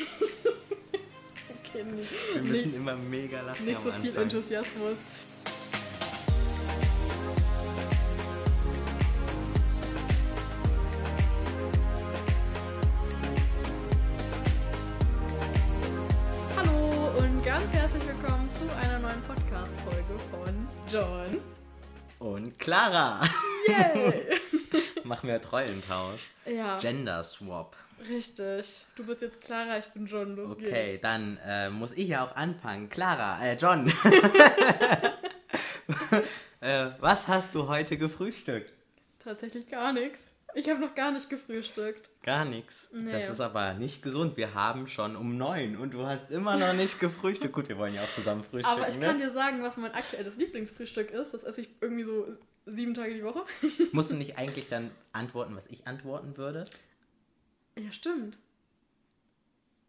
okay, nicht, Wir müssen nicht, immer mega lachen nicht so viel. Enthusiasmus. Hallo und ganz herzlich willkommen zu einer neuen Podcast-Folge von John. Und Clara! Yay! Machen wir Rollentausch. ja, Gender Swap. Richtig. Du bist jetzt Clara, ich bin John. Los Okay, geht's. dann äh, muss ich ja auch anfangen. Clara, äh, John. äh, was hast du heute gefrühstückt? Tatsächlich gar nichts. Ich habe noch gar nicht gefrühstückt. Gar nichts. Nee. Das ist aber nicht gesund. Wir haben schon um neun und du hast immer noch nicht gefrühstückt. Gut, wir wollen ja auch zusammen frühstücken. Aber ich ne? kann dir sagen, was mein aktuelles Lieblingsfrühstück ist. Das esse ich irgendwie so sieben Tage die Woche. Musst du nicht eigentlich dann antworten, was ich antworten würde? Ja, stimmt.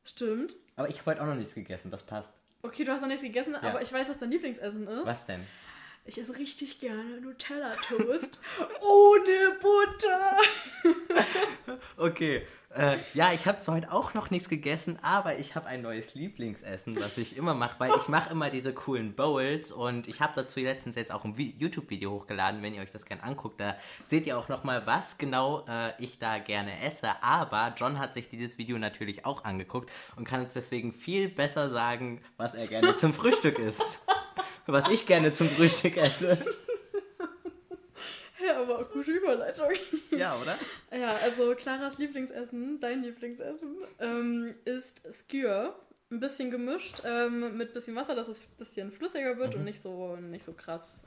Stimmt. Aber ich habe heute auch noch nichts gegessen, das passt. Okay, du hast noch nichts gegessen, aber ich weiß, was dein Lieblingsessen ist. Was denn? Ich esse richtig gerne Nutella-Toast ohne Butter. Okay, äh, ja, ich habe zwar heute auch noch nichts gegessen, aber ich habe ein neues Lieblingsessen, was ich immer mache, weil ich mache immer diese coolen Bowls und ich habe dazu letztens jetzt auch ein Vi- YouTube-Video hochgeladen, wenn ihr euch das gerne anguckt, da seht ihr auch nochmal, was genau äh, ich da gerne esse, aber John hat sich dieses Video natürlich auch angeguckt und kann uns deswegen viel besser sagen, was er gerne zum Frühstück isst. Was ich gerne zum Frühstück esse. Ja, aber auch gute Überleitung. Ja, oder? Ja, also Claras Lieblingsessen, dein Lieblingsessen, ähm, ist Skyr. Ein bisschen gemischt ähm, mit bisschen Wasser, dass es ein bisschen flüssiger wird und nicht so, nicht so krass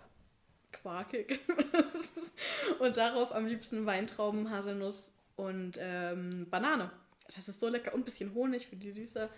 quarkig ist. Und darauf am liebsten Weintrauben, Haselnuss und ähm, Banane. Das ist so lecker. Und ein bisschen Honig für die Süße.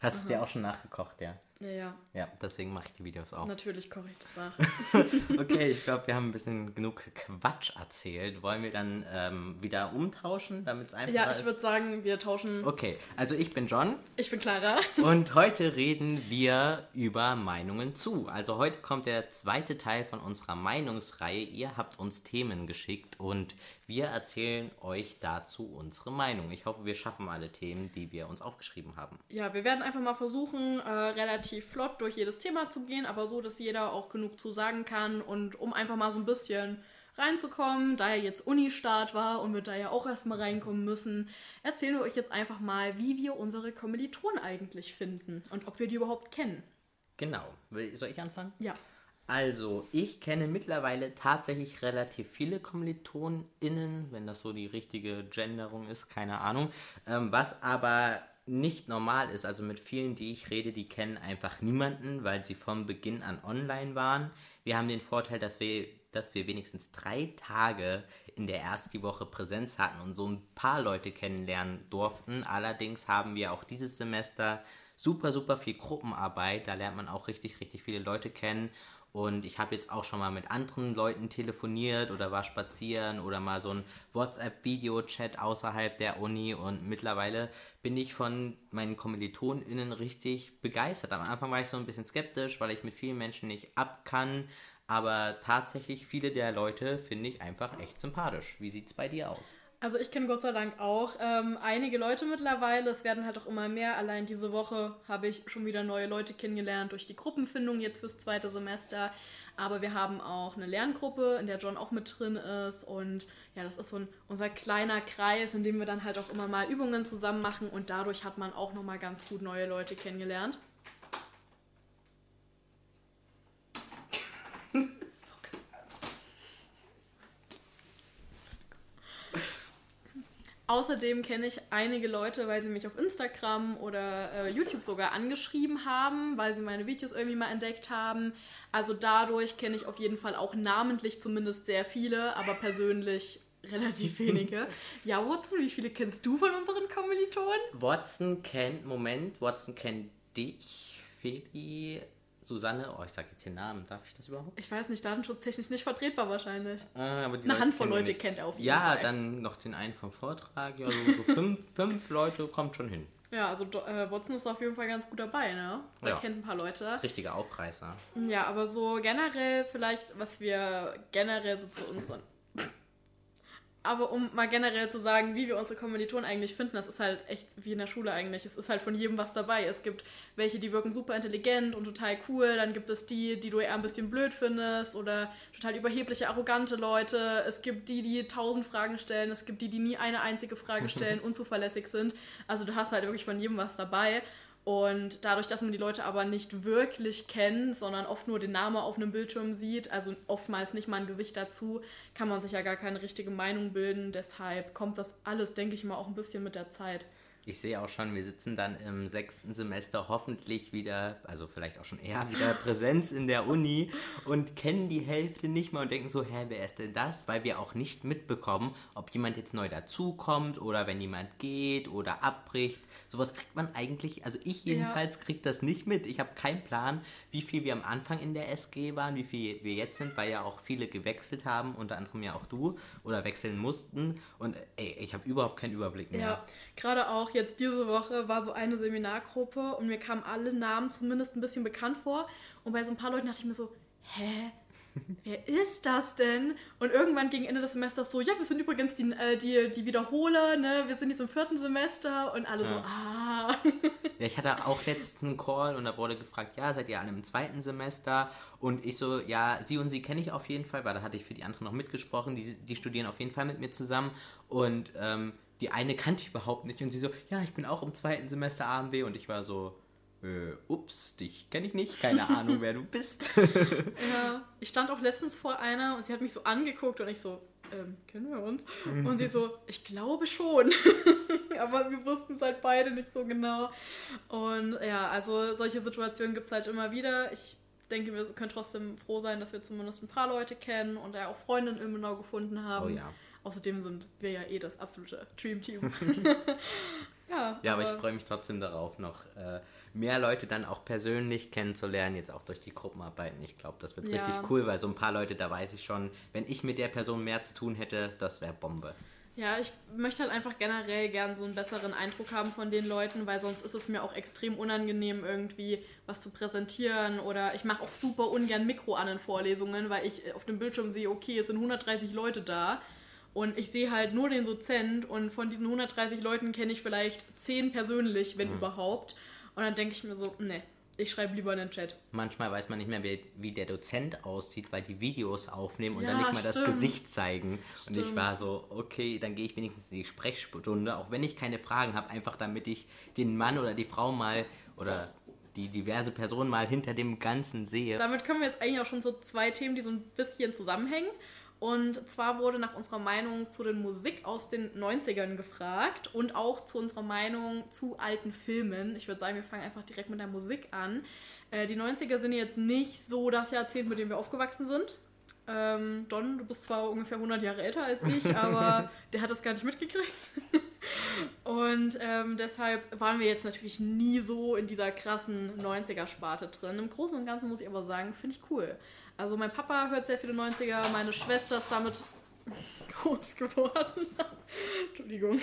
Hast du es dir auch schon nachgekocht, ja? Ja, ja, Ja, deswegen mache ich die Videos auch. natürlich koche ich das nach. Okay, ich glaube, wir haben ein bisschen genug Quatsch erzählt. Wollen wir dann ähm, wieder umtauschen, damit es einfacher Ja, ist? ich würde sagen, wir tauschen. Okay, also ich bin John Ich bin Clara. und heute reden wir über Meinungen zu. Also heute kommt der zweite Teil von unserer Meinungsreihe. Ihr habt uns Themen geschickt und wir erzählen euch dazu unsere Meinung. Ich hoffe, wir schaffen alle Themen, die wir uns aufgeschrieben haben. Ja, wir werden einfach mal versuchen, äh, relativ flott durch jedes Thema zu gehen, aber so, dass jeder auch genug zu sagen kann und um einfach mal so ein bisschen reinzukommen, da ja jetzt Uni-Start war und wir da ja auch erstmal reinkommen müssen, erzählen wir euch jetzt einfach mal, wie wir unsere Kommilitonen eigentlich finden und ob wir die überhaupt kennen. Genau. Soll ich anfangen? Ja. Also, ich kenne mittlerweile tatsächlich relativ viele KommilitonInnen, wenn das so die richtige Genderung ist, keine Ahnung. Ähm, was aber nicht normal ist, also mit vielen, die ich rede, die kennen einfach niemanden, weil sie vom Beginn an online waren. Wir haben den Vorteil, dass wir, dass wir wenigstens drei Tage in der ersten Woche Präsenz hatten und so ein paar Leute kennenlernen durften. Allerdings haben wir auch dieses Semester super, super viel Gruppenarbeit. Da lernt man auch richtig, richtig viele Leute kennen. Und ich habe jetzt auch schon mal mit anderen Leuten telefoniert oder war spazieren oder mal so ein WhatsApp-Video-Chat außerhalb der Uni. Und mittlerweile bin ich von meinen KommilitonInnen richtig begeistert. Am Anfang war ich so ein bisschen skeptisch, weil ich mit vielen Menschen nicht ab kann. Aber tatsächlich viele der Leute finde ich einfach echt sympathisch. Wie sieht's bei dir aus? Also ich kenne Gott sei Dank auch ähm, einige Leute mittlerweile. Es werden halt auch immer mehr. Allein diese Woche habe ich schon wieder neue Leute kennengelernt durch die Gruppenfindung jetzt fürs zweite Semester. Aber wir haben auch eine Lerngruppe, in der John auch mit drin ist. Und ja, das ist so ein, unser kleiner Kreis, in dem wir dann halt auch immer mal Übungen zusammen machen. Und dadurch hat man auch nochmal ganz gut neue Leute kennengelernt. Außerdem kenne ich einige Leute, weil sie mich auf Instagram oder äh, YouTube sogar angeschrieben haben, weil sie meine Videos irgendwie mal entdeckt haben. Also dadurch kenne ich auf jeden Fall auch namentlich zumindest sehr viele, aber persönlich relativ wenige. ja, Watson, wie viele kennst du von unseren Kommilitonen? Watson kennt, Moment, Watson kennt dich, Feli, Susanne, oh, ich sag jetzt den Namen, darf ich das überhaupt? Ich weiß nicht, datenschutztechnisch nicht vertretbar wahrscheinlich. Ah, aber Eine Handvoll Leute nicht. kennt er auf jeden Ja, Fall. dann noch den einen vom Vortrag, ja, so, so fünf, fünf Leute kommt schon hin. Ja, also äh, Watson ist auf jeden Fall ganz gut dabei, ne? Der Ja. kennt ein paar Leute. Richtiger Aufreißer. Ja, aber so generell vielleicht, was wir generell so zu unseren aber um mal generell zu sagen, wie wir unsere Kommilitonen eigentlich finden, das ist halt echt wie in der Schule eigentlich. Es ist halt von jedem was dabei. Es gibt welche, die wirken super intelligent und total cool. Dann gibt es die, die du eher ein bisschen blöd findest oder total überhebliche, arrogante Leute. Es gibt die, die tausend Fragen stellen. Es gibt die, die nie eine einzige Frage stellen, unzuverlässig sind. Also du hast halt wirklich von jedem was dabei. Und dadurch, dass man die Leute aber nicht wirklich kennt, sondern oft nur den Namen auf einem Bildschirm sieht, also oftmals nicht mal ein Gesicht dazu, kann man sich ja gar keine richtige Meinung bilden. Deshalb kommt das alles, denke ich mal, auch ein bisschen mit der Zeit. Ich sehe auch schon, wir sitzen dann im sechsten Semester hoffentlich wieder, also vielleicht auch schon eher wieder Präsenz in der Uni und kennen die Hälfte nicht mal und denken so, hä, wer ist denn das? Weil wir auch nicht mitbekommen, ob jemand jetzt neu dazukommt oder wenn jemand geht oder abbricht. Sowas kriegt man eigentlich, also ich jedenfalls ja. kriege das nicht mit. Ich habe keinen Plan, wie viel wir am Anfang in der SG waren, wie viel wir jetzt sind, weil ja auch viele gewechselt haben, unter anderem ja auch du oder wechseln mussten. Und ey, ich habe überhaupt keinen Überblick mehr. Ja, gerade auch jetzt diese Woche war so eine Seminargruppe und mir kamen alle Namen zumindest ein bisschen bekannt vor. Und bei so ein paar Leuten dachte ich mir so, hä? Wer ist das denn? Und irgendwann gegen Ende des Semesters so, ja, wir sind übrigens die, äh, die, die Wiederholer, ne? Wir sind jetzt im vierten Semester und alle ja. so, ah. Ja, ich hatte auch letztens einen Call und da wurde gefragt, ja, seid ihr alle im zweiten Semester? Und ich so, ja, sie und sie kenne ich auf jeden Fall, weil da hatte ich für die anderen noch mitgesprochen, die, die studieren auf jeden Fall mit mir zusammen. Und ähm, die eine kannte ich überhaupt nicht und sie so, ja, ich bin auch im zweiten Semester AMW und ich war so, äh, ups, dich kenne ich nicht, keine Ahnung, wer du bist. ja, ich stand auch letztens vor einer und sie hat mich so angeguckt und ich so, ähm, kennen wir uns? Und sie so, ich glaube schon. Aber wir wussten es halt beide nicht so genau. Und ja, also solche Situationen gibt es halt immer wieder. Ich denke, wir können trotzdem froh sein, dass wir zumindest ein paar Leute kennen und ja auch Freundinnen in Ilmenau gefunden haben. Oh ja. Außerdem sind wir ja eh das absolute Dream Team. ja, ja, aber, aber ich freue mich trotzdem darauf, noch äh, mehr Leute dann auch persönlich kennenzulernen, jetzt auch durch die Gruppenarbeiten. Ich glaube, das wird ja. richtig cool, weil so ein paar Leute, da weiß ich schon, wenn ich mit der Person mehr zu tun hätte, das wäre Bombe. Ja, ich möchte halt einfach generell gern so einen besseren Eindruck haben von den Leuten, weil sonst ist es mir auch extrem unangenehm, irgendwie was zu präsentieren. Oder ich mache auch super ungern Mikro an in Vorlesungen, weil ich auf dem Bildschirm sehe, okay, es sind 130 Leute da und ich sehe halt nur den Dozent und von diesen 130 Leuten kenne ich vielleicht 10 persönlich, wenn mhm. überhaupt. Und dann denke ich mir so, ne, ich schreibe lieber in den Chat. Manchmal weiß man nicht mehr, wie, wie der Dozent aussieht, weil die Videos aufnehmen und ja, dann nicht mal stimmt. das Gesicht zeigen. Stimmt. Und ich war so, okay, dann gehe ich wenigstens in die Sprechstunde, auch wenn ich keine Fragen habe, einfach damit ich den Mann oder die Frau mal oder die diverse Personen mal hinter dem Ganzen sehe. Damit kommen wir jetzt eigentlich auch schon zu zwei Themen, die so ein bisschen zusammenhängen. Und zwar wurde nach unserer Meinung zu den Musik aus den 90ern gefragt und auch zu unserer Meinung zu alten Filmen. Ich würde sagen, wir fangen einfach direkt mit der Musik an. Äh, die 90er sind jetzt nicht so das Jahrzehnt, mit dem wir aufgewachsen sind. Ähm, Don, du bist zwar ungefähr 100 Jahre älter als ich, aber der hat das gar nicht mitgekriegt. und ähm, deshalb waren wir jetzt natürlich nie so in dieser krassen 90er-Sparte drin. Im Großen und Ganzen muss ich aber sagen, finde ich cool. Also mein Papa hört sehr viele 90er, meine Schwester ist damit groß geworden. Entschuldigung.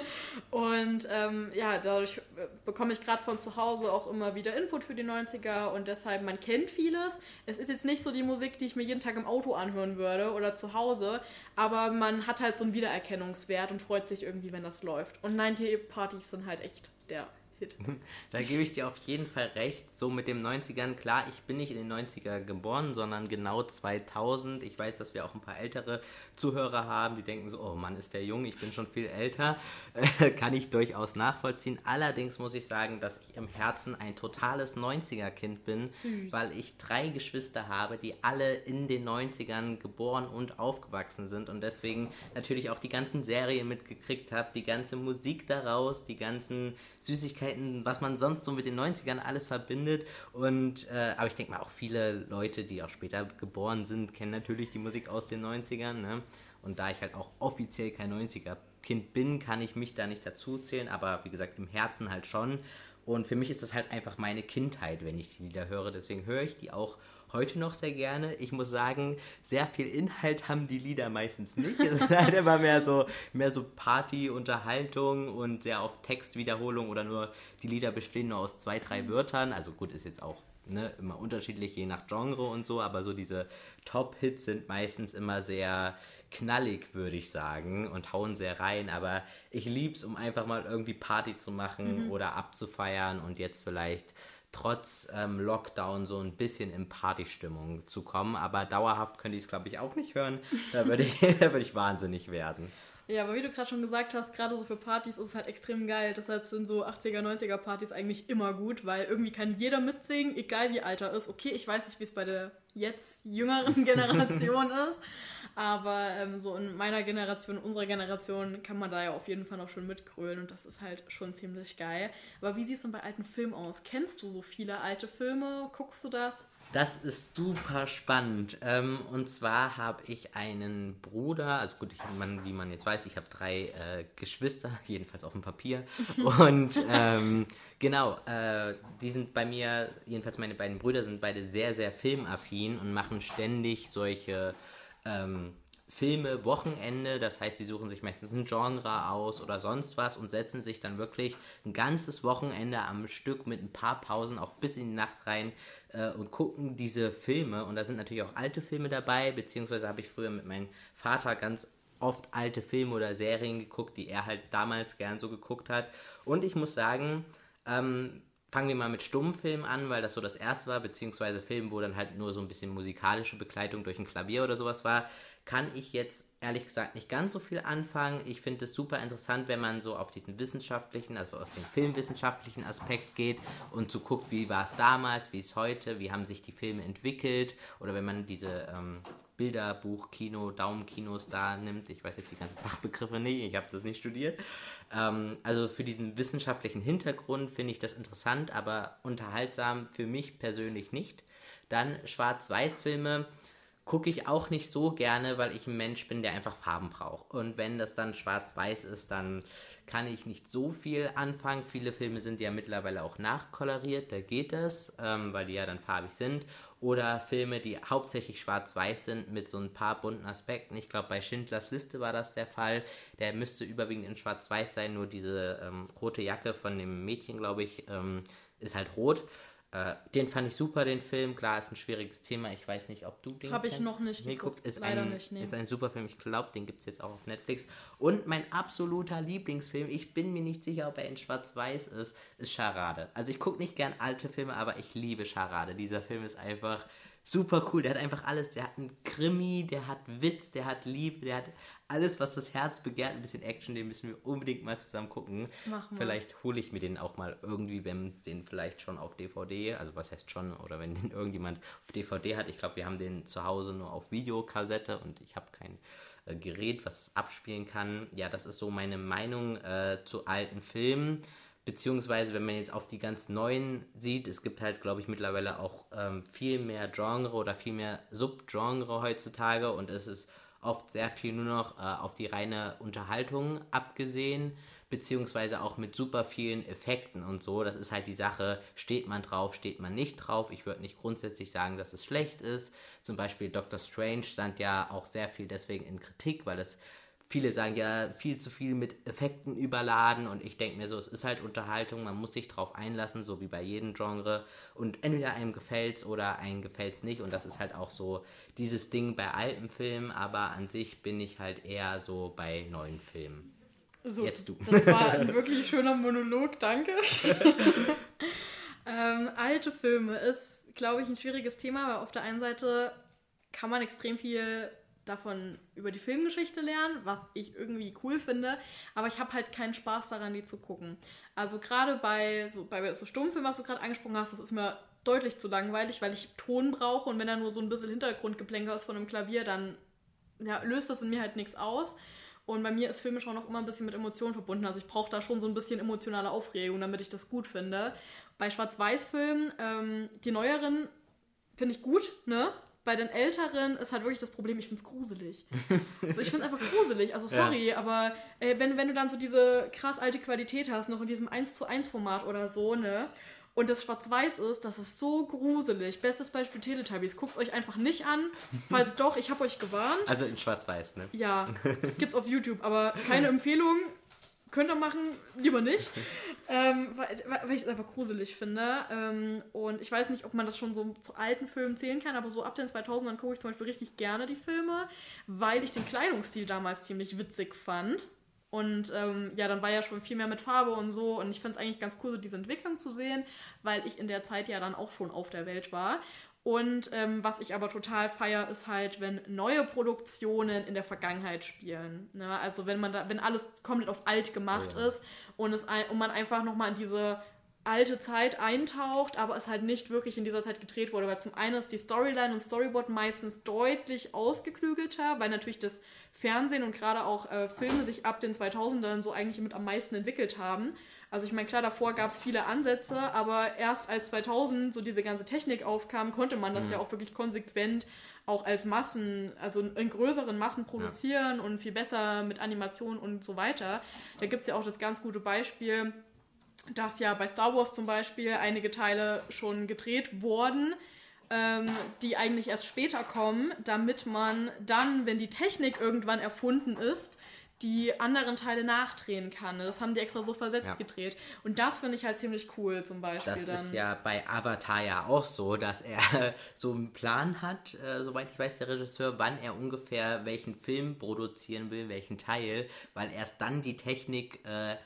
und ähm, ja, dadurch äh, bekomme ich gerade von zu Hause auch immer wieder Input für die 90er und deshalb, man kennt vieles. Es ist jetzt nicht so die Musik, die ich mir jeden Tag im Auto anhören würde oder zu Hause, aber man hat halt so einen Wiedererkennungswert und freut sich irgendwie, wenn das läuft. Und 90-Partys sind halt echt der Hit. Da gebe ich dir auf jeden Fall recht. So mit den 90ern, klar, ich bin nicht in den 90er geboren, sondern genau 2000. Ich weiß, dass wir auch ein paar ältere Zuhörer haben, die denken so, oh Mann, ist der jung, ich bin schon viel älter. Kann ich durchaus nachvollziehen. Allerdings muss ich sagen, dass ich im Herzen ein totales 90er-Kind bin, Süß. weil ich drei Geschwister habe, die alle in den 90ern geboren und aufgewachsen sind und deswegen natürlich auch die ganzen Serien mitgekriegt habe, die ganze Musik daraus, die ganzen Süßigkeiten Süßigkeiten, was man sonst so mit den 90ern alles verbindet. Und äh, aber ich denke mal auch viele Leute, die auch später geboren sind, kennen natürlich die Musik aus den 90ern. Ne? Und da ich halt auch offiziell kein 90er-Kind bin, kann ich mich da nicht dazu zählen, aber wie gesagt, im Herzen halt schon. Und für mich ist das halt einfach meine Kindheit, wenn ich die Lieder höre. Deswegen höre ich die auch heute noch sehr gerne. Ich muss sagen, sehr viel Inhalt haben die Lieder meistens nicht. Es ist halt immer mehr so, mehr so Party, Unterhaltung und sehr oft Textwiederholung oder nur die Lieder bestehen nur aus zwei, drei Wörtern. Also gut, ist jetzt auch ne, immer unterschiedlich, je nach Genre und so, aber so diese Top-Hits sind meistens immer sehr knallig, würde ich sagen, und hauen sehr rein. Aber ich liebe es, um einfach mal irgendwie Party zu machen mhm. oder abzufeiern und jetzt vielleicht trotz ähm, Lockdown so ein bisschen in Partystimmung zu kommen. Aber dauerhaft könnte ich es, glaube ich, auch nicht hören. Da würde ich, würd ich wahnsinnig werden. Ja, aber wie du gerade schon gesagt hast, gerade so für Partys ist es halt extrem geil. Deshalb sind so 80er, 90er Partys eigentlich immer gut, weil irgendwie kann jeder mitsingen, egal wie alt er ist. Okay, ich weiß nicht, wie es bei der jetzt jüngeren Generation ist, aber ähm, so in meiner Generation, unserer Generation, kann man da ja auf jeden Fall noch schon mitgrölen und das ist halt schon ziemlich geil. Aber wie sieht es denn bei alten Filmen aus? Kennst du so viele alte Filme? Guckst du das? Das ist super spannend. Ähm, und zwar habe ich einen Bruder, also gut, ich, man, wie man jetzt weiß, ich habe drei äh, Geschwister, jedenfalls auf dem Papier. und ähm, genau, äh, die sind bei mir, jedenfalls meine beiden Brüder sind beide sehr, sehr filmaffin und machen ständig solche ähm, Filme Wochenende, das heißt, sie suchen sich meistens ein Genre aus oder sonst was und setzen sich dann wirklich ein ganzes Wochenende am Stück mit ein paar Pausen auch bis in die Nacht rein äh, und gucken diese Filme. Und da sind natürlich auch alte Filme dabei, beziehungsweise habe ich früher mit meinem Vater ganz oft alte Filme oder Serien geguckt, die er halt damals gern so geguckt hat. Und ich muss sagen, ähm, fangen wir mal mit Stummfilm an, weil das so das erste war, beziehungsweise Film, wo dann halt nur so ein bisschen musikalische Begleitung durch ein Klavier oder sowas war, kann ich jetzt ehrlich gesagt nicht ganz so viel anfangen. Ich finde es super interessant, wenn man so auf diesen wissenschaftlichen, also aus dem filmwissenschaftlichen Aspekt geht und so guckt, wie war es damals, wie ist heute, wie haben sich die Filme entwickelt oder wenn man diese ähm, Bilderbuch, Kino, Daumenkinos da nimmt. Ich weiß jetzt die ganzen Fachbegriffe nicht, ich habe das nicht studiert. Ähm, also für diesen wissenschaftlichen Hintergrund finde ich das interessant, aber unterhaltsam für mich persönlich nicht. Dann Schwarz-Weiß-Filme gucke ich auch nicht so gerne, weil ich ein Mensch bin, der einfach Farben braucht. Und wenn das dann schwarz-weiß ist, dann kann ich nicht so viel anfangen. Viele Filme sind ja mittlerweile auch nachkoloriert, da geht das, ähm, weil die ja dann farbig sind. Oder Filme, die hauptsächlich schwarz-weiß sind mit so ein paar bunten Aspekten. Ich glaube, bei Schindlers Liste war das der Fall. Der müsste überwiegend in schwarz-weiß sein, nur diese ähm, rote Jacke von dem Mädchen, glaube ich, ähm, ist halt rot. Äh, den fand ich super, den Film. Klar, ist ein schwieriges Thema. Ich weiß nicht, ob du den Habe ich noch nicht geguckt. Ist Leider ein, nicht, nee. Ist ein super Film. Ich glaube, den gibt es jetzt auch auf Netflix. Und mein absoluter Lieblingsfilm, ich bin mir nicht sicher, ob er in Schwarz-Weiß ist, ist Charade. Also ich gucke nicht gern alte Filme, aber ich liebe Charade. Dieser Film ist einfach super cool. Der hat einfach alles. Der hat einen Krimi, der hat Witz, der hat Liebe, der hat alles, was das Herz begehrt. Ein bisschen Action, den müssen wir unbedingt mal zusammen gucken. Mach mal. Vielleicht hole ich mir den auch mal irgendwie, wenn es den vielleicht schon auf DVD, also was heißt schon, oder wenn den irgendjemand auf DVD hat. Ich glaube, wir haben den zu Hause nur auf Videokassette und ich habe kein äh, Gerät, was es abspielen kann. Ja, das ist so meine Meinung äh, zu alten Filmen. Beziehungsweise, wenn man jetzt auf die ganz neuen sieht, es gibt halt, glaube ich, mittlerweile auch ähm, viel mehr Genre oder viel mehr Subgenre heutzutage und es ist oft sehr viel nur noch äh, auf die reine Unterhaltung abgesehen, beziehungsweise auch mit super vielen Effekten und so. Das ist halt die Sache, steht man drauf, steht man nicht drauf. Ich würde nicht grundsätzlich sagen, dass es schlecht ist. Zum Beispiel Doctor Strange stand ja auch sehr viel deswegen in Kritik, weil es viele sagen ja viel zu viel mit Effekten überladen und ich denke mir so, es ist halt Unterhaltung, man muss sich drauf einlassen, so wie bei jedem Genre und entweder einem gefällt es oder einem gefällt es nicht und das ist halt auch so dieses Ding bei alten Filmen, aber an sich bin ich halt eher so bei neuen Filmen. So, Jetzt du. Das war ein wirklich schöner Monolog, danke. ähm, alte Filme ist, glaube ich, ein schwieriges Thema, weil auf der einen Seite kann man extrem viel davon über die Filmgeschichte lernen, was ich irgendwie cool finde, aber ich habe halt keinen Spaß daran, die zu gucken. Also gerade bei so, bei so Stummfilmen, was du gerade angesprochen hast, das ist mir deutlich zu langweilig, weil ich Ton brauche und wenn da nur so ein bisschen Hintergrundgeplänkel ist von einem Klavier, dann ja, löst das in mir halt nichts aus. Und bei mir ist Filmschauen auch immer ein bisschen mit Emotionen verbunden. Also ich brauche da schon so ein bisschen emotionale Aufregung, damit ich das gut finde. Bei Schwarz-Weiß-Filmen, ähm, die neueren finde ich gut, ne? Bei den Älteren ist halt wirklich das Problem, ich finde es gruselig. Also ich finde es einfach gruselig. Also sorry, ja. aber äh, wenn, wenn du dann so diese krass alte Qualität hast, noch in diesem 1 zu 1 Format oder so, ne? Und das schwarz-weiß ist, das ist so gruselig. Bestes Beispiel Teletubbies. Guckt es euch einfach nicht an. Falls doch, ich habe euch gewarnt. Also in schwarz-weiß, ne? Ja, gibt's auf YouTube. Aber keine Empfehlung. Könnt ihr machen, lieber nicht. ähm, weil, weil ich es einfach gruselig finde. Ähm, und ich weiß nicht, ob man das schon so zu alten Filmen zählen kann, aber so ab den 2000ern gucke ich zum Beispiel richtig gerne die Filme, weil ich den Kleidungsstil damals ziemlich witzig fand. Und ähm, ja, dann war ja schon viel mehr mit Farbe und so. Und ich fand es eigentlich ganz cool, so diese Entwicklung zu sehen, weil ich in der Zeit ja dann auch schon auf der Welt war. Und ähm, was ich aber total feier, ist halt, wenn neue Produktionen in der Vergangenheit spielen. Ne? Also wenn man da, wenn alles komplett auf alt gemacht oh ja. ist und, es ein, und man einfach nochmal in diese alte Zeit eintaucht, aber es halt nicht wirklich in dieser Zeit gedreht wurde. Weil zum einen ist die Storyline und Storyboard meistens deutlich ausgeklügelter, weil natürlich das Fernsehen und gerade auch äh, Filme sich ab den 2000ern so eigentlich mit am meisten entwickelt haben. Also ich meine, klar, davor gab es viele Ansätze, aber erst als 2000 so diese ganze Technik aufkam, konnte man das mhm. ja auch wirklich konsequent auch als Massen, also in größeren Massen produzieren ja. und viel besser mit Animation und so weiter. Da gibt es ja auch das ganz gute Beispiel, dass ja bei Star Wars zum Beispiel einige Teile schon gedreht wurden, ähm, die eigentlich erst später kommen, damit man dann, wenn die Technik irgendwann erfunden ist, die anderen Teile nachdrehen kann. Das haben die extra so versetzt ja. gedreht. Und das finde ich halt ziemlich cool zum Beispiel. Das dann. ist ja bei Avatar ja auch so, dass er so einen Plan hat, äh, soweit ich weiß, der Regisseur, wann er ungefähr welchen Film produzieren will, welchen Teil, weil erst dann die Technik äh,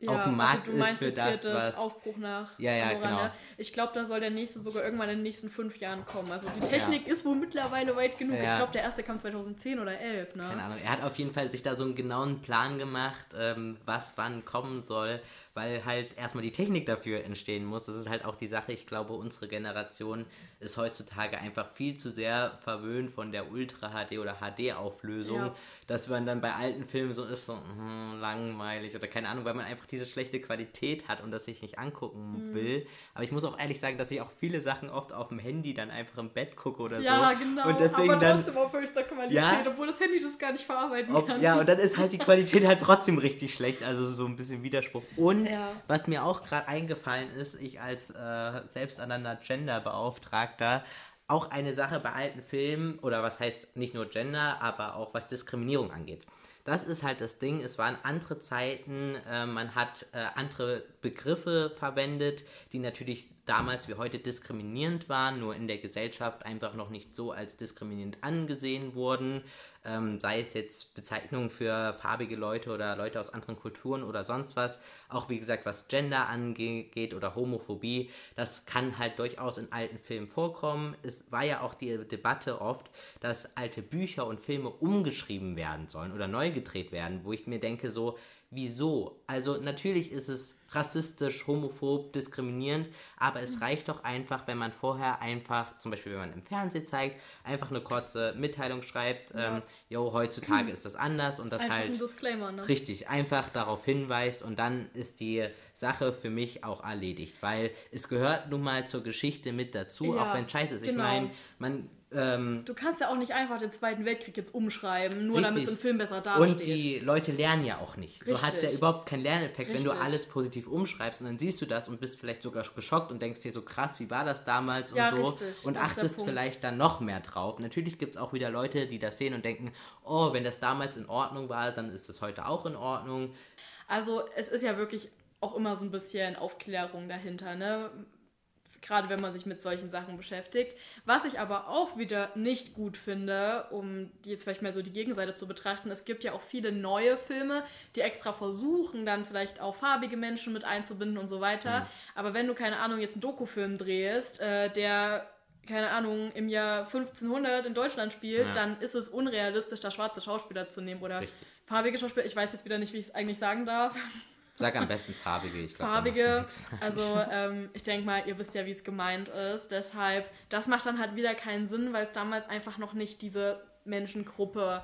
ja, auf dem also Markt also ist für das, das was... Aufbruch nach ja, ja, Amorana. genau. Ich glaube, da soll der nächste sogar irgendwann in den nächsten fünf Jahren kommen. Also die Technik ja. ist wohl mittlerweile weit genug. Ja. Ich glaube, der erste kam 2010 oder 11, ne? Keine Ahnung. Er hat auf jeden Fall sich da so einen genauen Plan gemacht, ähm, was wann kommen soll weil halt erstmal die Technik dafür entstehen muss. Das ist halt auch die Sache. Ich glaube, unsere Generation ist heutzutage einfach viel zu sehr verwöhnt von der Ultra HD oder HD Auflösung, ja. dass man dann bei alten Filmen so ist, so hm, langweilig oder keine Ahnung, weil man einfach diese schlechte Qualität hat und das sich nicht angucken mhm. will. Aber ich muss auch ehrlich sagen, dass ich auch viele Sachen oft auf dem Handy dann einfach im Bett gucke oder ja, so. Ja, genau. Und deswegen aber trotzdem dann, auf höchster Qualität, ja, obwohl das Handy das gar nicht verarbeiten ob, kann. Ja, und dann ist halt die Qualität halt trotzdem richtig schlecht. Also so ein bisschen Widerspruch. Und ja. was mir auch gerade eingefallen ist, ich als äh, selbsternannter Genderbeauftragter, auch eine Sache bei alten Filmen, oder was heißt nicht nur Gender, aber auch was Diskriminierung angeht. Das ist halt das Ding, es waren andere Zeiten, äh, man hat äh, andere Begriffe verwendet, die natürlich damals wie heute diskriminierend waren, nur in der Gesellschaft einfach noch nicht so als diskriminierend angesehen wurden ähm, sei es jetzt Bezeichnungen für farbige Leute oder Leute aus anderen Kulturen oder sonst was, auch wie gesagt, was Gender angeht oder Homophobie, das kann halt durchaus in alten Filmen vorkommen. Es war ja auch die Debatte oft, dass alte Bücher und Filme umgeschrieben werden sollen oder neu gedreht werden, wo ich mir denke, so, wieso? Also natürlich ist es rassistisch, homophob, diskriminierend, aber es reicht doch einfach, wenn man vorher einfach, zum Beispiel wenn man im Fernsehen zeigt, einfach eine kurze Mitteilung schreibt, ja. ähm, jo, heutzutage ist das anders und das einfach halt ein Disclaimer, ne? richtig einfach darauf hinweist und dann ist die Sache für mich auch erledigt, weil es gehört nun mal zur Geschichte mit dazu, ja, auch wenn scheiße ist. Genau. Ich meine, man ähm, du kannst ja auch nicht einfach den Zweiten Weltkrieg jetzt umschreiben, nur richtig. damit so ein Film besser dasteht. Und die Leute lernen ja auch nicht. Richtig. So hat es ja überhaupt keinen Lerneffekt, richtig. wenn du alles positiv umschreibst und dann siehst du das und bist vielleicht sogar geschockt und denkst dir so krass, wie war das damals ja, und so richtig. und das achtest vielleicht dann noch mehr drauf. Natürlich gibt es auch wieder Leute, die das sehen und denken, oh, wenn das damals in Ordnung war, dann ist es heute auch in Ordnung. Also es ist ja wirklich auch immer so ein bisschen Aufklärung dahinter, ne? Gerade wenn man sich mit solchen Sachen beschäftigt. Was ich aber auch wieder nicht gut finde, um jetzt vielleicht mal so die Gegenseite zu betrachten, es gibt ja auch viele neue Filme, die extra versuchen, dann vielleicht auch farbige Menschen mit einzubinden und so weiter. Mhm. Aber wenn du, keine Ahnung, jetzt einen Dokufilm drehst, äh, der keine Ahnung, im Jahr 1500 in Deutschland spielt, ja. dann ist es unrealistisch, da schwarze Schauspieler zu nehmen oder Richtig. farbige Schauspieler. Ich weiß jetzt wieder nicht, wie ich es eigentlich sagen darf. Sag am besten farbige. Ich glaub, farbige. Also ähm, ich denke mal, ihr wisst ja, wie es gemeint ist. Deshalb, das macht dann halt wieder keinen Sinn, weil es damals einfach noch nicht diese Menschengruppe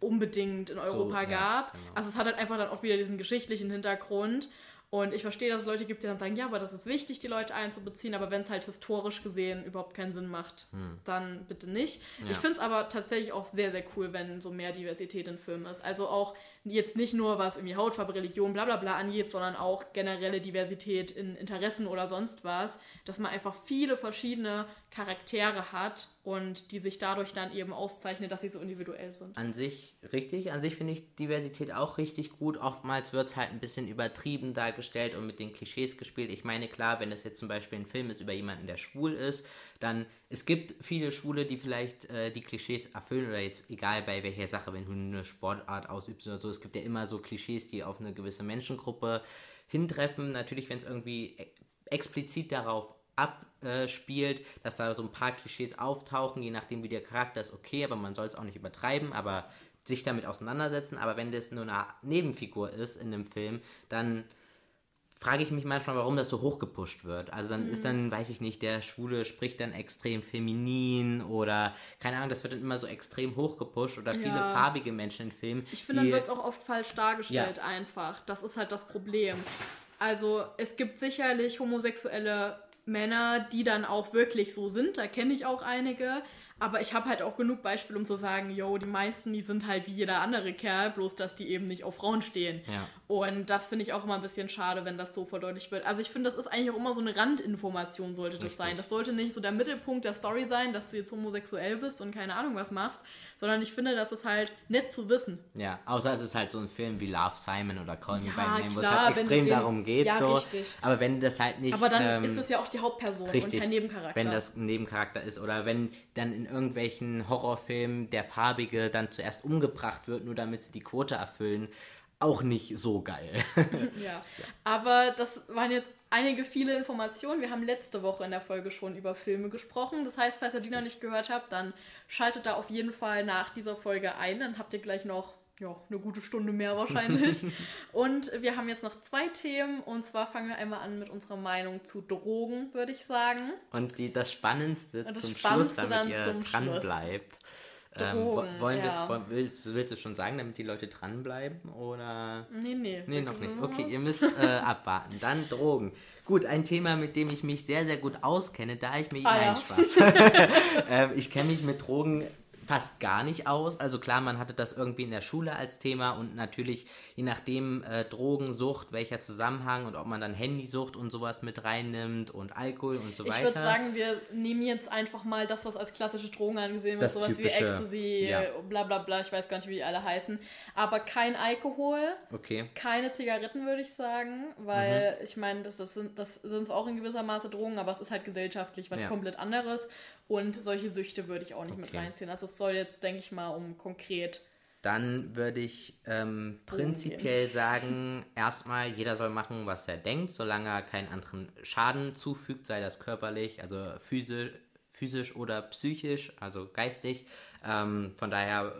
unbedingt in Europa so, gab. Ja, genau. Also es hat halt einfach dann auch wieder diesen geschichtlichen Hintergrund. Und ich verstehe, dass es Leute gibt, die dann sagen, ja, aber das ist wichtig, die Leute einzubeziehen, aber wenn es halt historisch gesehen überhaupt keinen Sinn macht, hm. dann bitte nicht. Ja. Ich finde es aber tatsächlich auch sehr, sehr cool, wenn so mehr Diversität in Filmen ist. Also auch Jetzt nicht nur was irgendwie Hautfarbe, Religion, bla bla bla angeht, sondern auch generelle Diversität in Interessen oder sonst was, dass man einfach viele verschiedene Charaktere hat und die sich dadurch dann eben auszeichnet, dass sie so individuell sind. An sich richtig, an sich finde ich Diversität auch richtig gut. Oftmals wird es halt ein bisschen übertrieben dargestellt und mit den Klischees gespielt. Ich meine, klar, wenn es jetzt zum Beispiel ein Film ist über jemanden, der schwul ist, dann es gibt viele Schwule, die vielleicht äh, die Klischees erfüllen oder jetzt egal bei welcher Sache, wenn du eine Sportart ausübst oder so, es gibt ja immer so Klischees, die auf eine gewisse Menschengruppe hintreffen. Natürlich, wenn es irgendwie e-, explizit darauf abspielt, dass da so ein paar Klischees auftauchen, je nachdem wie der Charakter ist, okay, aber man soll es auch nicht übertreiben, aber sich damit auseinandersetzen. Aber wenn das nur eine Nebenfigur ist in einem Film, dann frage ich mich manchmal, warum das so hochgepusht wird. Also dann mhm. ist dann, weiß ich nicht, der Schwule spricht dann extrem feminin oder keine Ahnung, das wird dann immer so extrem hochgepusht oder viele ja. farbige Menschen in Filmen. Ich finde, dann wird es auch oft falsch dargestellt ja. einfach. Das ist halt das Problem. Also es gibt sicherlich homosexuelle Männer, die dann auch wirklich so sind. Da kenne ich auch einige. Aber ich habe halt auch genug Beispiele, um zu sagen, yo, die meisten, die sind halt wie jeder andere Kerl, bloß dass die eben nicht auf Frauen stehen. Ja. Und das finde ich auch immer ein bisschen schade, wenn das so verdeutlicht wird. Also ich finde, das ist eigentlich auch immer so eine Randinformation, sollte das Richtig. sein. Das sollte nicht so der Mittelpunkt der Story sein, dass du jetzt homosexuell bist und keine Ahnung was machst, sondern ich finde, das ist halt nett zu wissen. Ja, außer es ist halt so ein Film wie Love Simon oder Call Me By Name, wo es halt extrem den, darum geht. Ja, so. richtig. Aber wenn das halt nicht... Aber dann ähm, ist es ja auch die Hauptperson richtig, und kein Nebencharakter. Wenn das ein Nebencharakter ist oder wenn dann in irgendwelchen Horrorfilmen der Farbige dann zuerst umgebracht wird, nur damit sie die Quote erfüllen, auch nicht so geil. ja. ja. aber das waren jetzt einige viele Informationen. Wir haben letzte Woche in der Folge schon über Filme gesprochen. Das heißt, falls ihr die noch nicht gehört habt, dann schaltet da auf jeden Fall nach dieser Folge ein. Dann habt ihr gleich noch ja, eine gute Stunde mehr wahrscheinlich. und wir haben jetzt noch zwei Themen. Und zwar fangen wir einmal an mit unserer Meinung zu Drogen, würde ich sagen. Und die, das Spannendste das zum Spannendste Schluss, damit ihr dran bleibt. Ähm, wollen ja. wollen, willst, willst, du schon sagen, damit die Leute dranbleiben? Oder? Nee, nee. Nee, noch nicht. Okay, ihr müsst äh, abwarten. Dann Drogen. Gut, ein Thema, mit dem ich mich sehr, sehr gut auskenne, da ich mich. Ah, nein, ja. Spaß. ähm, ich kenne mich mit Drogen fast gar nicht aus. Also klar, man hatte das irgendwie in der Schule als Thema und natürlich je nachdem äh, Drogensucht, welcher Zusammenhang und ob man dann Handysucht und sowas mit reinnimmt und Alkohol und so ich weiter. Ich würde sagen, wir nehmen jetzt einfach mal das, was als klassische Drogen angesehen wird, sowas typische, wie Ecstasy, ja. bla bla bla, ich weiß gar nicht, wie die alle heißen. Aber kein Alkohol, okay. keine Zigaretten, würde ich sagen, weil mhm. ich meine, das, das, sind, das sind zwar auch in gewisser Maße Drogen, aber es ist halt gesellschaftlich was ja. komplett anderes. Und solche Süchte würde ich auch nicht okay. mit reinziehen. Also es soll jetzt, denke ich mal, um konkret. Dann würde ich ähm, prinzipiell sagen, erstmal, jeder soll machen, was er denkt, solange er keinen anderen Schaden zufügt, sei das körperlich, also physisch, physisch oder psychisch, also geistig. Ähm, von daher,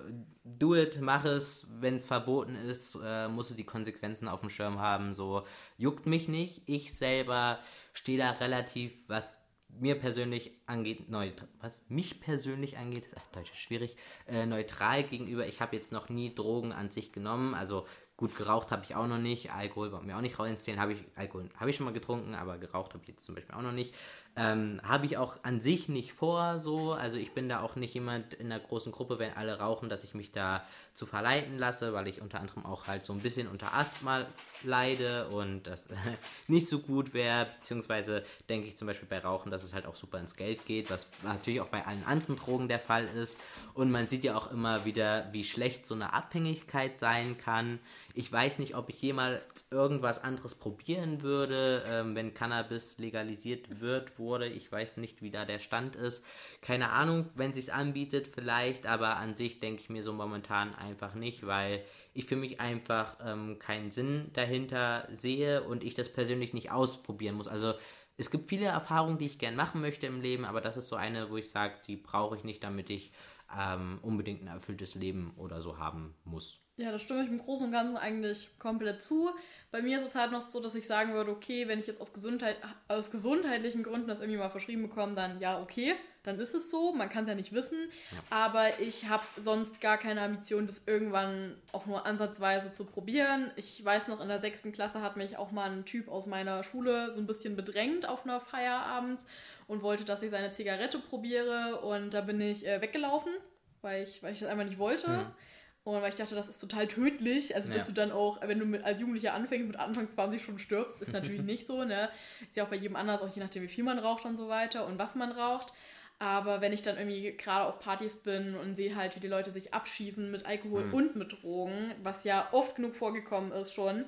do it, mach es. Wenn es verboten ist, äh, musst du die Konsequenzen auf dem Schirm haben. So juckt mich nicht. Ich selber stehe da relativ, was mir persönlich angeht, neutral, was mich persönlich angeht, ach, Deutsch ist schwierig, äh, neutral gegenüber. Ich habe jetzt noch nie Drogen an sich genommen, also Gut, geraucht habe ich auch noch nicht. Alkohol war mir auch nicht reinzählen. Habe ich, Alkohol habe ich schon mal getrunken, aber geraucht habe ich jetzt zum Beispiel auch noch nicht. Ähm, habe ich auch an sich nicht vor, so. Also ich bin da auch nicht jemand in einer großen Gruppe, wenn alle rauchen, dass ich mich da zu verleiten lasse, weil ich unter anderem auch halt so ein bisschen unter Asthma leide und das nicht so gut wäre. Beziehungsweise denke ich zum Beispiel bei Rauchen, dass es halt auch super ins Geld geht, was natürlich auch bei allen anderen Drogen der Fall ist. Und man sieht ja auch immer wieder, wie schlecht so eine Abhängigkeit sein kann. Ich weiß nicht, ob ich jemals irgendwas anderes probieren würde, ähm, wenn Cannabis legalisiert wird, wurde. Ich weiß nicht, wie da der Stand ist. Keine Ahnung, wenn es sich anbietet, vielleicht, aber an sich denke ich mir so momentan einfach nicht, weil ich für mich einfach ähm, keinen Sinn dahinter sehe und ich das persönlich nicht ausprobieren muss. Also es gibt viele Erfahrungen, die ich gern machen möchte im Leben, aber das ist so eine, wo ich sage, die brauche ich nicht, damit ich ähm, unbedingt ein erfülltes Leben oder so haben muss. Ja, da stimme ich im Großen und Ganzen eigentlich komplett zu. Bei mir ist es halt noch so, dass ich sagen würde, okay, wenn ich jetzt aus, Gesundheit, aus gesundheitlichen Gründen das irgendwie mal verschrieben bekomme, dann ja, okay, dann ist es so. Man kann es ja nicht wissen. Ja. Aber ich habe sonst gar keine Ambition, das irgendwann auch nur ansatzweise zu probieren. Ich weiß noch, in der sechsten Klasse hat mich auch mal ein Typ aus meiner Schule so ein bisschen bedrängt auf einer Feierabend und wollte, dass ich seine Zigarette probiere. Und da bin ich äh, weggelaufen, weil ich, weil ich das einfach nicht wollte. Mhm. Und weil ich dachte, das ist total tödlich. Also, dass ja. du dann auch, wenn du mit, als Jugendlicher anfängst, mit Anfang 20 schon stirbst, ist natürlich nicht so. Ne? Ist ja auch bei jedem anders, auch je nachdem, wie viel man raucht und so weiter und was man raucht. Aber wenn ich dann irgendwie gerade auf Partys bin und sehe halt, wie die Leute sich abschießen mit Alkohol mhm. und mit Drogen, was ja oft genug vorgekommen ist schon,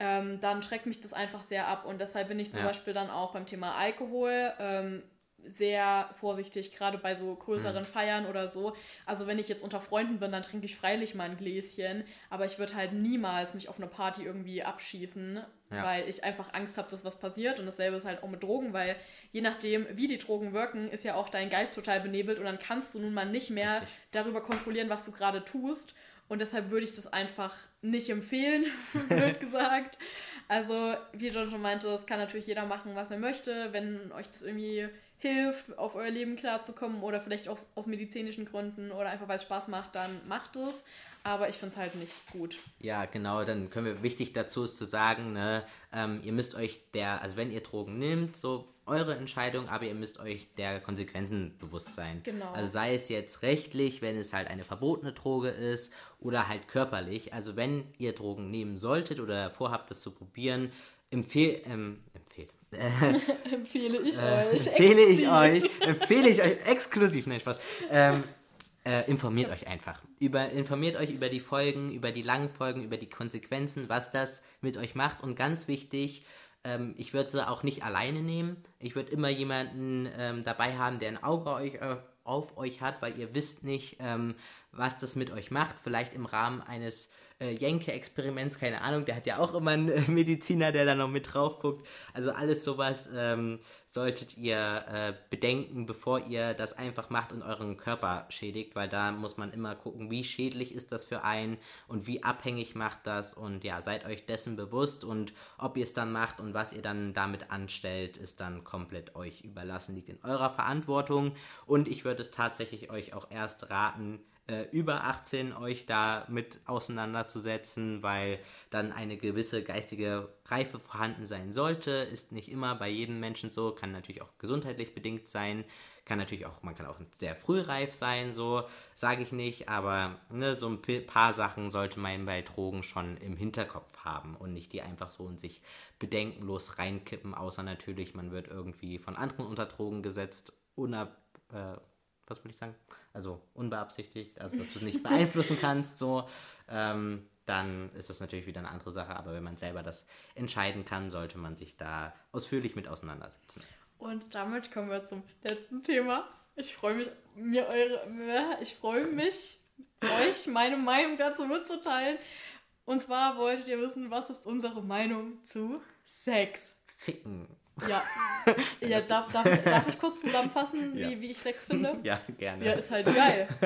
ähm, dann schreckt mich das einfach sehr ab. Und deshalb bin ich zum ja. Beispiel dann auch beim Thema Alkohol. Ähm, sehr vorsichtig, gerade bei so größeren mhm. Feiern oder so. Also wenn ich jetzt unter Freunden bin, dann trinke ich freilich mal ein Gläschen, aber ich würde halt niemals mich auf eine Party irgendwie abschießen, ja. weil ich einfach Angst habe, dass was passiert. Und dasselbe ist halt auch mit Drogen, weil je nachdem, wie die Drogen wirken, ist ja auch dein Geist total benebelt und dann kannst du nun mal nicht mehr Richtig. darüber kontrollieren, was du gerade tust. Und deshalb würde ich das einfach nicht empfehlen, blöd gesagt. Also, wie John schon meinte, das kann natürlich jeder machen, was er möchte. Wenn euch das irgendwie hilft, auf euer Leben klarzukommen oder vielleicht auch aus medizinischen Gründen oder einfach weil es Spaß macht, dann macht es. Aber ich finde es halt nicht gut. Ja, genau, dann können wir, wichtig dazu ist zu sagen, ne, ähm, ihr müsst euch der, also wenn ihr Drogen nehmt, so eure Entscheidung, aber ihr müsst euch der Konsequenzen bewusst sein. Genau. Also sei es jetzt rechtlich, wenn es halt eine verbotene Droge ist oder halt körperlich. Also wenn ihr Drogen nehmen solltet oder vorhabt, das zu probieren, empfehl, ähm, empfehlt, äh, empfehle ich äh, euch. Empfehle ich euch. Empfehle ich euch exklusiv. Nein, Spaß. Ähm, äh, informiert euch einfach. Über, informiert euch über die Folgen, über die langen Folgen, über die Konsequenzen, was das mit euch macht. Und ganz wichtig, ähm, ich würde sie auch nicht alleine nehmen. Ich würde immer jemanden ähm, dabei haben, der ein Auge euch, äh, auf euch hat, weil ihr wisst nicht, ähm, was das mit euch macht. Vielleicht im Rahmen eines äh, Jenke-Experiments, keine Ahnung, der hat ja auch immer einen äh, Mediziner, der da noch mit drauf guckt. Also alles sowas ähm, solltet ihr äh, bedenken, bevor ihr das einfach macht und euren Körper schädigt, weil da muss man immer gucken, wie schädlich ist das für einen und wie abhängig macht das. Und ja, seid euch dessen bewusst. Und ob ihr es dann macht und was ihr dann damit anstellt, ist dann komplett euch überlassen, liegt in eurer Verantwortung. Und ich würde es tatsächlich euch auch erst raten, äh, über 18 euch da mit auseinanderzusetzen, weil dann eine gewisse geistige Reife vorhanden sein sollte. Ist nicht immer bei jedem Menschen so, kann natürlich auch gesundheitlich bedingt sein, kann natürlich auch, man kann auch sehr früh reif sein, so sage ich nicht, aber ne, so ein paar Sachen sollte man bei Drogen schon im Hinterkopf haben und nicht die einfach so in sich bedenkenlos reinkippen, außer natürlich, man wird irgendwie von anderen unter Drogen gesetzt, unab, äh, was würde ich sagen? Also unbeabsichtigt, also dass du nicht beeinflussen kannst, so, ähm, dann ist das natürlich wieder eine andere Sache. Aber wenn man selber das entscheiden kann, sollte man sich da ausführlich mit auseinandersetzen. Und damit kommen wir zum letzten Thema. Ich freue mich, mir eure, ich freue mich, euch meine Meinung dazu mitzuteilen. Und zwar wolltet ihr wissen, was ist unsere Meinung zu Sex? Ficken. Ja. Ja, darf, darf, darf ich kurz zusammenfassen, ja. wie, wie ich Sex finde? Ja, gerne. Ja, ist halt geil.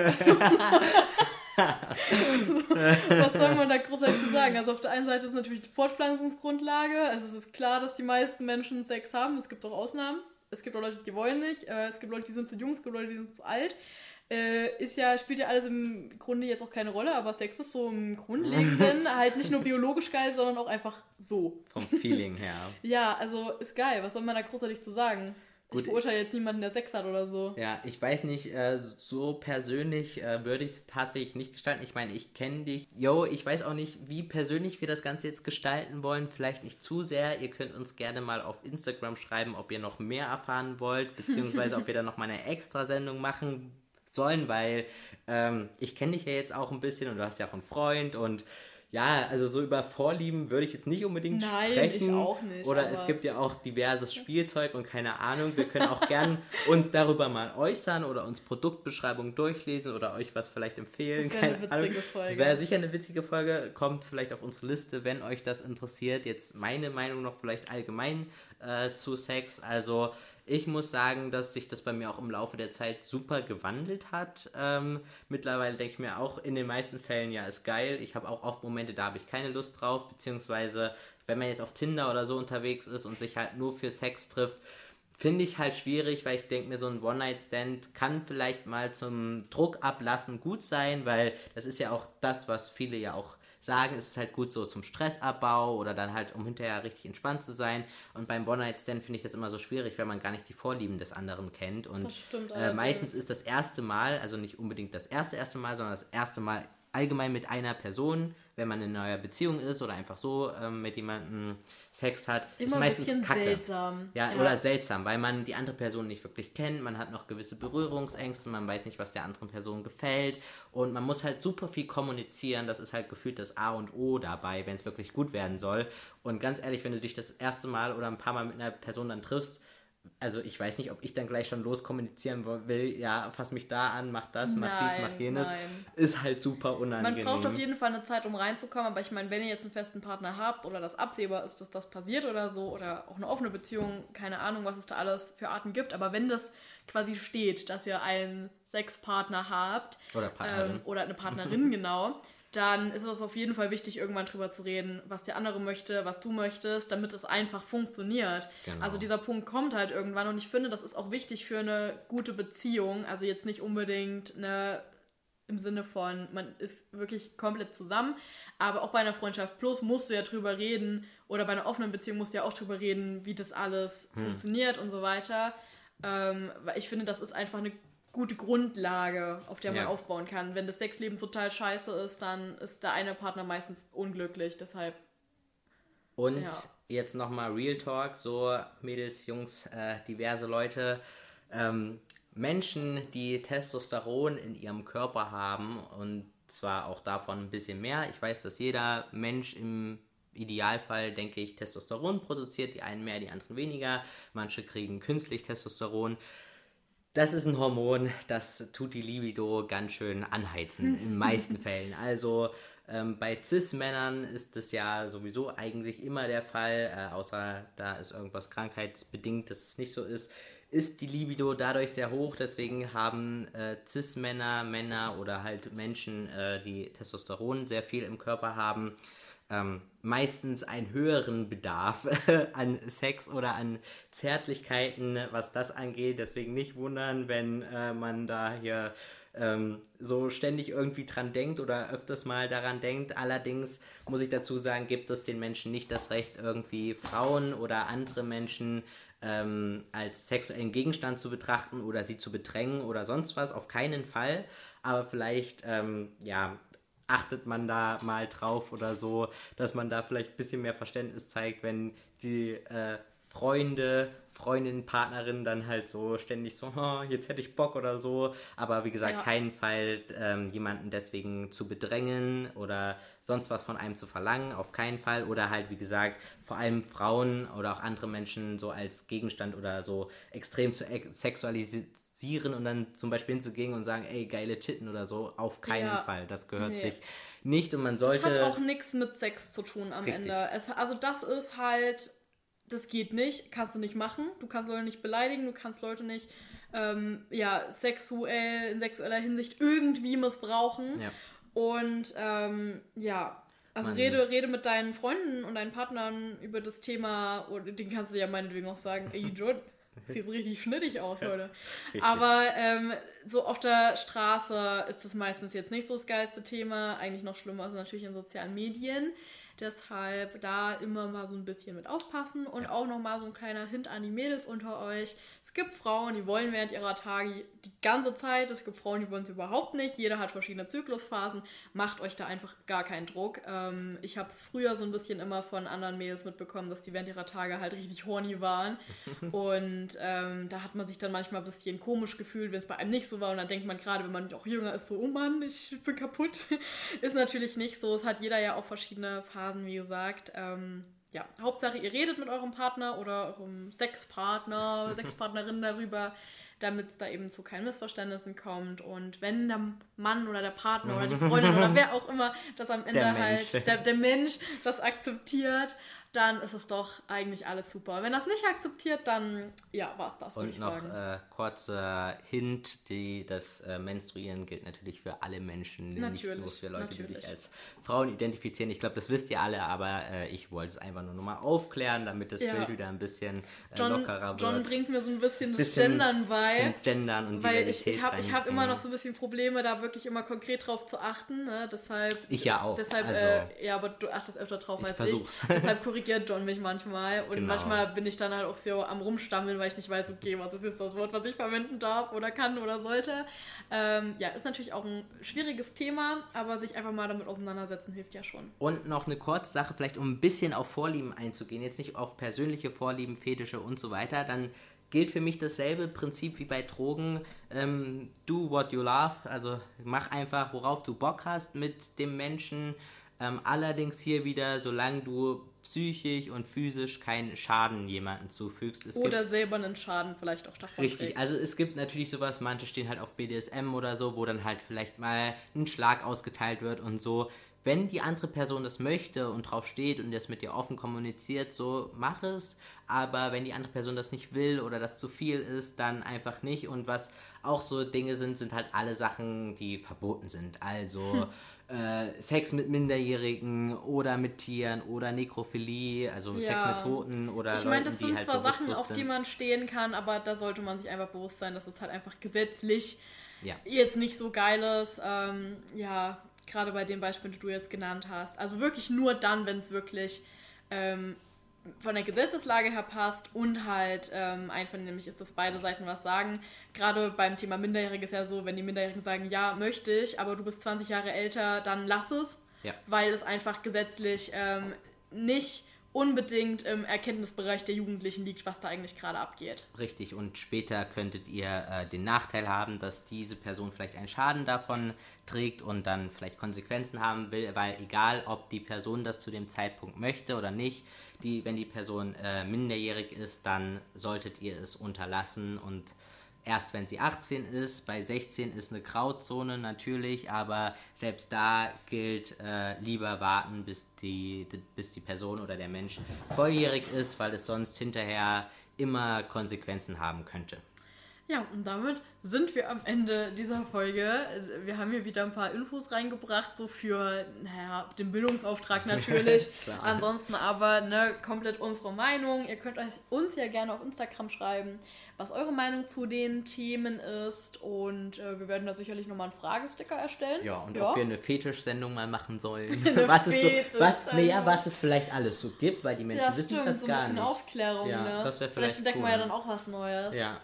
was soll man da großartig zu sagen? Also auf der einen Seite ist natürlich die Fortpflanzungsgrundlage. Also es ist klar, dass die meisten Menschen Sex haben. Es gibt auch Ausnahmen. Es gibt auch Leute, die wollen nicht. Äh, es gibt Leute, die sind zu jung. Es gibt Leute, die sind zu alt. Äh, ist ja, spielt ja alles im Grunde jetzt auch keine Rolle, aber Sex ist so im Grundlegenden halt nicht nur biologisch geil, sondern auch einfach so. Vom Feeling her. ja, also ist geil. Was soll man da großartig zu sagen? Gut, ich beurteile jetzt niemanden, der Sex hat oder so. Ja, ich weiß nicht, äh, so persönlich äh, würde ich es tatsächlich nicht gestalten. Ich meine, ich kenne dich. Yo, ich weiß auch nicht, wie persönlich wir das Ganze jetzt gestalten wollen. Vielleicht nicht zu sehr. Ihr könnt uns gerne mal auf Instagram schreiben, ob ihr noch mehr erfahren wollt, beziehungsweise ob wir da noch mal eine Extra-Sendung machen sollen, weil ähm, ich kenne dich ja jetzt auch ein bisschen und du hast ja auch einen Freund und ja, also so über Vorlieben würde ich jetzt nicht unbedingt Nein, sprechen. Ich auch nicht. Oder es gibt ja auch diverses Spielzeug und keine Ahnung. Wir können auch gern uns darüber mal äußern oder uns Produktbeschreibungen durchlesen oder euch was vielleicht empfehlen. Das wäre eine witzige Ahnung. Folge. Das wäre sicher eine witzige Folge. Kommt vielleicht auf unsere Liste, wenn euch das interessiert. Jetzt meine Meinung noch vielleicht allgemein äh, zu Sex. Also ich muss sagen, dass sich das bei mir auch im Laufe der Zeit super gewandelt hat. Ähm, mittlerweile denke ich mir auch in den meisten Fällen, ja, ist geil. Ich habe auch oft Momente, da habe ich keine Lust drauf, beziehungsweise wenn man jetzt auf Tinder oder so unterwegs ist und sich halt nur für Sex trifft, finde ich halt schwierig, weil ich denke mir, so ein One-Night-Stand kann vielleicht mal zum Druck ablassen gut sein, weil das ist ja auch das, was viele ja auch sagen, es ist halt gut so zum Stressabbau oder dann halt, um hinterher richtig entspannt zu sein. Und beim One-Night-Stand finde ich das immer so schwierig, wenn man gar nicht die Vorlieben des anderen kennt. Und äh, meistens ist das erste Mal, also nicht unbedingt das erste erste Mal, sondern das erste Mal allgemein mit einer Person, wenn man in einer Beziehung ist oder einfach so ähm, mit jemandem Sex hat, Immer ist ein meistens bisschen kacke. seltsam. Ja, Ja. oder seltsam, weil man die andere Person nicht wirklich kennt, man hat noch gewisse Berührungsängste, man weiß nicht, was der anderen Person gefällt und man muss halt super viel kommunizieren, das ist halt gefühlt das A und O dabei, wenn es wirklich gut werden soll. Und ganz ehrlich, wenn du dich das erste Mal oder ein paar Mal mit einer Person dann triffst, also ich weiß nicht, ob ich dann gleich schon loskommunizieren will, ja, fass mich da an, mach das, mach dies, Nein, mach jenes, nein. ist halt super Man unangenehm. braucht auf jeden Fall eine Zeit, um reinzukommen, aber ich meine, wenn ihr jetzt einen festen Partner habt oder das absehbar ist, dass das passiert oder so, oder auch eine offene Beziehung, keine Ahnung, was es da alles für Arten gibt, aber wenn das quasi steht, dass ihr einen Sexpartner habt Oder ähm, oder eine Partnerin, genau, dann ist es auf jeden Fall wichtig, irgendwann drüber zu reden, was der andere möchte, was du möchtest, damit es einfach funktioniert. Genau. Also dieser Punkt kommt halt irgendwann und ich finde, das ist auch wichtig für eine gute Beziehung. Also jetzt nicht unbedingt eine im Sinne von, man ist wirklich komplett zusammen, aber auch bei einer Freundschaft plus musst du ja drüber reden oder bei einer offenen Beziehung musst du ja auch drüber reden, wie das alles Hm. funktioniert und so weiter. Ähm, weil ich finde, das ist einfach eine gute Grundlage, auf der man Ja. aufbauen kann. Wenn das Sexleben total scheiße ist, dann ist der eine Partner meistens unglücklich. Deshalb, Und Ja. jetzt nochmal Real Talk, so Mädels, Jungs, äh, diverse Leute. Ähm, Menschen, die Testosteron in ihrem Körper haben und zwar auch davon ein bisschen mehr. Ich weiß, dass jeder Mensch im Idealfall, denke ich, Testosteron produziert, die einen mehr, die anderen weniger. Manche kriegen künstlich Testosteron. Das ist ein Hormon, das tut die Libido ganz schön anheizen, in den meisten Fällen. Also ähm, bei Cis-Männern ist das ja sowieso eigentlich immer der Fall, äh, außer da ist irgendwas krankheitsbedingt, dass es nicht so ist, ist die Libido dadurch sehr hoch. Deswegen haben äh, Cis-Männer, Männer oder halt Menschen, äh, die Testosteron sehr viel im Körper haben, ähm, meistens einen höheren Bedarf an Sex oder an Zärtlichkeiten, was das angeht. Deswegen nicht wundern, wenn äh, man da hier ähm, so ständig irgendwie dran denkt oder öfters mal daran denkt. Allerdings muss ich dazu sagen, gibt es den Menschen nicht das Recht, irgendwie Frauen oder andere Menschen ähm, als sexuellen Gegenstand zu betrachten oder sie zu bedrängen oder sonst was. Auf keinen Fall. Aber vielleicht, ähm, ja, achtet man da mal drauf oder so, dass man da vielleicht ein bisschen mehr Verständnis zeigt, wenn die äh, Freunde, Freundinnen, Partnerinnen dann halt so ständig so, oh, jetzt hätte ich Bock oder so. Aber wie gesagt, Ja. keinen Fall ähm, jemanden deswegen zu bedrängen oder sonst was von einem zu verlangen, auf keinen Fall. Oder halt, wie gesagt, vor allem Frauen oder auch andere Menschen so als Gegenstand oder so extrem zu ex- sexualisieren und dann zum Beispiel hinzugehen und sagen, ey, geile Titten oder so, auf keinen Ja. Fall. Das gehört Nee. sich nicht und man das sollte. hat auch nichts mit Sex zu tun am Richtig. Ende. Es, also das ist halt, das geht nicht, kannst du nicht machen. Du kannst Leute nicht beleidigen, du kannst Leute nicht ähm, ja, sexuell, in sexueller Hinsicht irgendwie missbrauchen. Ja. Und ähm, ja, also rede, rede mit deinen Freunden und deinen Partnern über das Thema, oder den kannst du ja meinetwegen auch sagen, ey John, sieht richtig schnittig aus heute. Richtig. Aber ähm, so auf der Straße ist das meistens jetzt nicht so das geilste Thema. Eigentlich noch schlimmer ist natürlich in sozialen Medien. Deshalb da immer mal so ein bisschen mit aufpassen und auch noch mal so ein kleiner Hint an die Mädels unter euch. Es gibt Frauen, die wollen während ihrer Tage die ganze Zeit. Es gibt Frauen, die wollen es überhaupt nicht. Jeder hat verschiedene Zyklusphasen. Macht euch da einfach gar keinen Druck. Ähm, ich habe es früher so ein bisschen immer von anderen Mädels mitbekommen, dass die während ihrer Tage halt richtig horny waren. und ähm, da hat man sich dann manchmal ein bisschen komisch gefühlt, wenn es bei einem nicht so war. Und dann denkt man gerade, wenn man auch jünger ist, so, oh Mann, ich bin kaputt. ist natürlich nicht so. Es hat jeder ja auch verschiedene Phasen, wie gesagt. Ähm, ja, Hauptsache, ihr redet mit eurem Partner oder eurem Sexpartner, Sexpartnerin darüber, damit es da eben zu keinen Missverständnissen kommt. Und wenn der Mann oder der Partner oder die Freundin oder wer auch immer das am Ende Der halt, der, der Mensch das akzeptiert, dann ist es doch eigentlich alles super. Wenn das nicht akzeptiert, dann ja, war es das, Und noch äh, kurzer Hint, die, das äh, Menstruieren gilt natürlich für alle Menschen, nicht Natürlich, nur für Leute, die natürlich. sich als Frauen identifizieren. Ich glaube, das wisst ihr alle, aber äh, ich wollte es einfach nur nochmal aufklären, damit das Ja. Bild wieder ein bisschen äh, John, lockerer John wird. bringt mir so ein bisschen das Bisschen- Gendern bei. Gendern und Weil ich, Diversität ich habe hab immer noch so ein bisschen Probleme, da wirklich immer konkret drauf zu achten. Ne? Deshalb, Ich ja auch, Deshalb, also- äh, ja, aber du achtest öfter drauf Ich als versuch's. ich. Deshalb korrigiere korrigiert John mich manchmal. Und Genau. manchmal bin ich dann halt auch so am Rumstammeln, weil ich nicht weiß, okay, was ist jetzt das Wort, was ich verwenden darf oder kann oder sollte. Ähm, ja, ist natürlich auch ein schwieriges Thema, aber sich einfach mal damit auseinandersetzen hilft ja schon. Und noch eine kurze Sache, vielleicht um ein bisschen auf Vorlieben einzugehen, jetzt nicht auf persönliche Vorlieben, Fetische und so weiter, dann gilt für mich dasselbe Prinzip wie bei Drogen. Ähm, do what you love, also mach einfach, worauf du Bock hast mit dem Menschen. Ähm, allerdings hier wieder, solange du psychisch und physisch keinen Schaden jemandem zufügst. Es gibt Oder selber einen Schaden vielleicht auch davon Richtig, trägst. also es gibt natürlich sowas, manche stehen halt auf BDSM oder so, wo dann halt vielleicht mal ein Schlag ausgeteilt wird und so. Wenn die andere Person das möchte und drauf steht und das mit dir offen kommuniziert, so mach es. Aber wenn die andere Person das nicht will oder das zu viel ist, dann einfach nicht. Und was auch so Dinge sind, sind halt alle Sachen, die verboten sind. Also äh, Sex mit Minderjährigen oder mit Tieren oder Nekrophilie, also Sex Ja. mit Toten oder Ich meine, das sind halt zwar Sachen, auf die man stehen kann, aber da sollte man sich einfach bewusst sein, dass es halt einfach gesetzlich Ja. jetzt nicht so geil ist. Ähm, ja, gerade bei dem Beispiel, die du jetzt genannt hast. Also wirklich nur dann, wenn es wirklich ähm, von der Gesetzeslage her passt und halt ähm, einvernehmlich ist, dass beide Seiten was sagen. Gerade beim Thema Minderjährige ist ja so, wenn die Minderjährigen sagen, ja, möchte ich, aber du bist 20 Jahre älter, dann lass es, Ja. weil es einfach gesetzlich ähm, nicht unbedingt im Erkenntnisbereich der Jugendlichen liegt, was da eigentlich gerade abgeht. Richtig, und später könntet ihr äh, den Nachteil haben, dass diese Person vielleicht einen Schaden davon trägt und dann vielleicht Konsequenzen haben will, weil egal, ob die Person das zu dem Zeitpunkt möchte oder nicht, die, wenn die Person äh, minderjährig ist, dann solltet ihr es unterlassen und erst wenn sie 18 ist, bei 16 ist eine Grauzone natürlich, aber selbst da gilt äh, lieber warten, bis die, bis die Person oder der Mensch volljährig ist, weil es sonst hinterher immer Konsequenzen haben könnte. Ja, und damit sind wir am Ende dieser Folge. Wir haben hier wieder ein paar Infos reingebracht, so für, naja, den Bildungsauftrag natürlich. Ansonsten aber ne, komplett unsere Meinung. Ihr könnt euch uns ja gerne auf Instagram schreiben, was eure Meinung zu den Themen ist. Und äh, wir werden da sicherlich nochmal einen Fragesticker erstellen. Ja, und ob wir eine Fetischsendung mal machen sollen. Was es so, was, naja, was es vielleicht alles so gibt, weil die Menschen Ja, wissen stimmt, das so ein gar bisschen nicht. Aufklärung. Ja, ne? das vielleicht vielleicht entdecken cool. wir ja dann auch was Neues. Ja,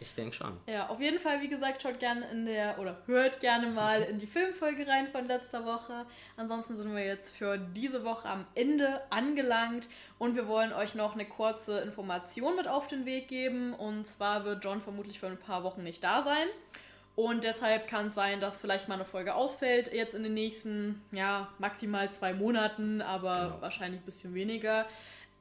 ich denke schon. Ja, auf jeden Fall, wie gesagt, schaut gerne in der oder hört gerne mal in die Filmfolge rein von letzter Woche. Ansonsten sind wir jetzt für diese Woche am Ende angelangt und wir wollen euch noch eine kurze Information mit auf den Weg geben. Und zwar wird John vermutlich für ein paar Wochen nicht da sein. Und deshalb kann es sein, dass vielleicht mal eine Folge ausfällt, jetzt in den nächsten, ja, maximal zwei Monaten, aber Genau. wahrscheinlich ein bisschen weniger.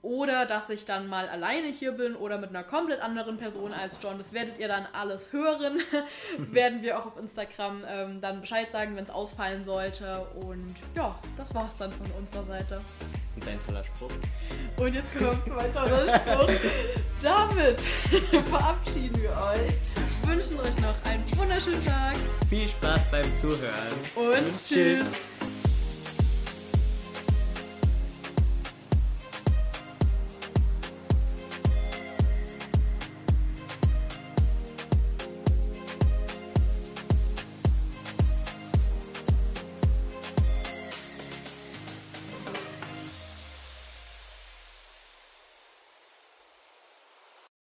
Oder dass ich dann mal alleine hier bin oder mit einer komplett anderen Person als John. Das werdet ihr dann alles hören. Werden wir auch auf Instagram ähm, dann Bescheid sagen, wenn es ausfallen sollte. Und ja, das war's dann von unserer Seite. Und dein toller Spruch. Und jetzt kommt ein weiterer Spruch. Damit verabschieden wir euch. Wünschen euch noch einen wunderschönen Tag Viel Spaß beim Zuhören. und tschüss.